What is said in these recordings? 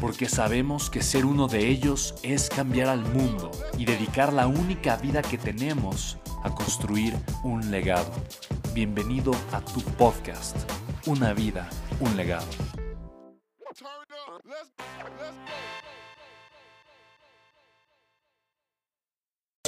porque sabemos que ser uno de ellos es cambiar al mundo y dedicar la única vida que tenemos a construir un legado. Bienvenido a tu podcast, Una vida, un legado.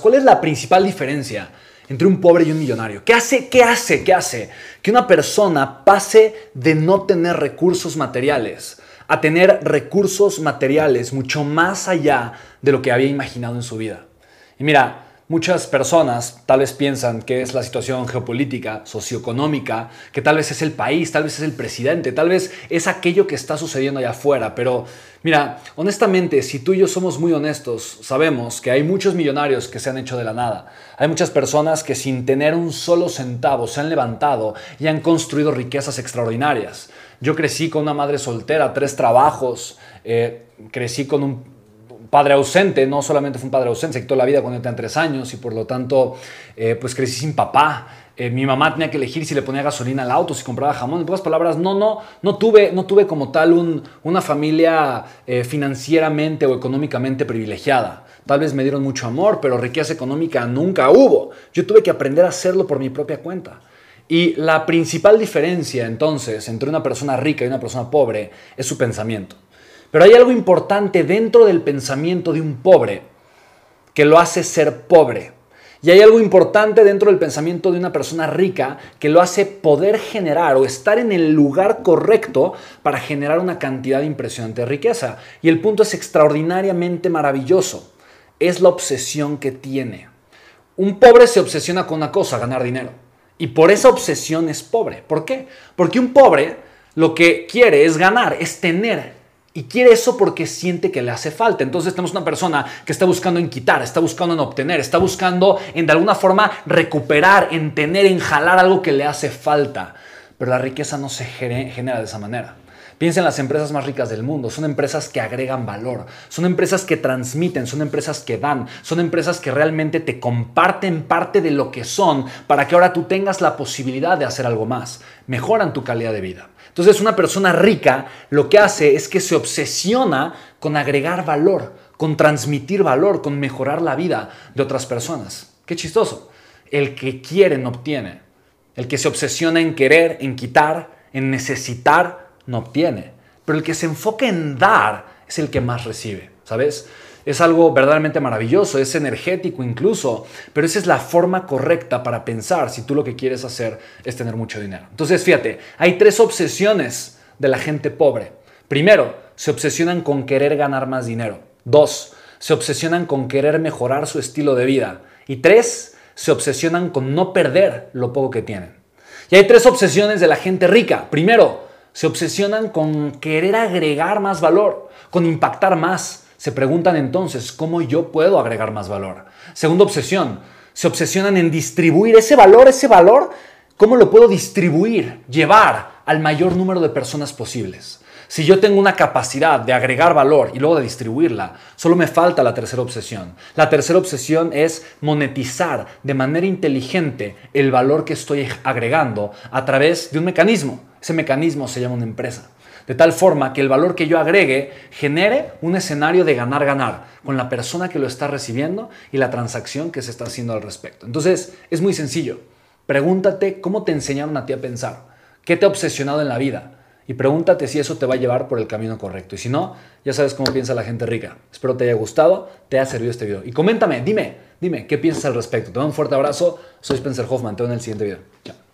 ¿Cuál es la principal diferencia entre un pobre y un millonario? ¿Qué hace, qué hace, qué hace que una persona pase de no tener recursos materiales a tener recursos materiales mucho más allá de lo que había imaginado en su vida. Y mira, muchas personas tal vez piensan que es la situación geopolítica, socioeconómica, que tal vez es el país, tal vez es el presidente, tal vez es aquello que está sucediendo allá afuera, pero mira, honestamente, si tú y yo somos muy honestos, sabemos que hay muchos millonarios que se han hecho de la nada. Hay muchas personas que sin tener un solo centavo se han levantado y han construido riquezas extraordinarias. Yo crecí con una madre soltera, tres trabajos, eh, crecí con un padre ausente, no solamente fue un padre ausente, se quitó la vida cuando tenía tres años y por lo tanto eh, pues crecí sin papá. Eh, mi mamá tenía que elegir si le ponía gasolina al auto, si compraba jamón. En pocas palabras, no, no, no tuve, no tuve como tal una familia financieramente o económicamente privilegiada. Tal vez me dieron mucho amor, pero riqueza económica nunca hubo. Yo tuve que aprender a hacerlo por mi propia cuenta. Y la principal diferencia entonces entre una persona rica y una persona pobre es su pensamiento. Pero hay algo importante dentro del pensamiento de un pobre que lo hace ser pobre. Y hay algo importante dentro del pensamiento de una persona rica que lo hace poder generar o estar en el lugar correcto para generar una cantidad impresionante de riqueza. Y el punto es extraordinariamente maravilloso. Es la obsesión que tiene. Un pobre se obsesiona con una cosa, ganar dinero. Y por esa obsesión es pobre. ¿Por qué? Porque un pobre lo que quiere es ganar, es tener. Y quiere eso porque siente que le hace falta. Entonces tenemos una persona que está buscando en quitar, está buscando en obtener, está buscando en de alguna forma recuperar, en tener, en jalar algo que le hace falta. Pero la riqueza no se genera de esa manera. Piensa en las empresas más ricas del mundo. Son empresas que agregan valor, son empresas que transmiten, son empresas que dan, son empresas que realmente te comparten parte de lo que son para que ahora tú tengas la posibilidad de hacer algo más. Mejoran tu calidad de vida. Entonces una persona rica lo que hace es que se obsesiona con agregar valor, con transmitir valor, con mejorar la vida de otras personas. Qué chistoso. El que quiere no obtiene. El que se obsesiona en querer, en quitar, en necesitar, no obtiene. Pero el que se enfoca en dar es el que más recibe, ¿sabes? Es algo verdaderamente maravilloso, es energético incluso, pero esa es la forma correcta para pensar si tú lo que quieres hacer es tener mucho dinero. Entonces, fíjate, hay tres obsesiones de la gente pobre. Primero, se obsesionan con querer ganar más dinero. Dos, se obsesionan con querer mejorar su estilo de vida. Y tres, se obsesionan con no perder lo poco que tienen. Y hay tres obsesiones de la gente rica. Primero, se obsesionan con querer agregar más valor, con impactar más. Se preguntan entonces, ¿cómo yo puedo agregar más valor? Segunda obsesión, se obsesionan en distribuir ese valor, ese valor, ¿cómo lo puedo distribuir, llevar al mayor número de personas posibles? Si yo tengo una capacidad de agregar valor y luego de distribuirla, solo me falta la tercera obsesión. La tercera obsesión es monetizar de manera inteligente el valor que estoy agregando a través de un mecanismo. Ese mecanismo se llama una empresa. De tal forma que el valor que yo agregue genere un escenario de ganar-ganar con la persona que lo está recibiendo y la transacción que se está haciendo al respecto. Entonces, es muy sencillo. Pregúntate cómo te enseñaron a ti a pensar. ¿Qué te ha obsesionado en la vida? Y pregúntate si eso te va a llevar por el camino correcto. Y si no, ya sabes cómo piensa la gente rica. Espero te haya gustado, te haya servido este video. Y coméntame, dime, Dime, ¿qué piensas al respecto? Te mando un fuerte abrazo. Soy Spencer Hoffman. Te veo en el siguiente video. Chao.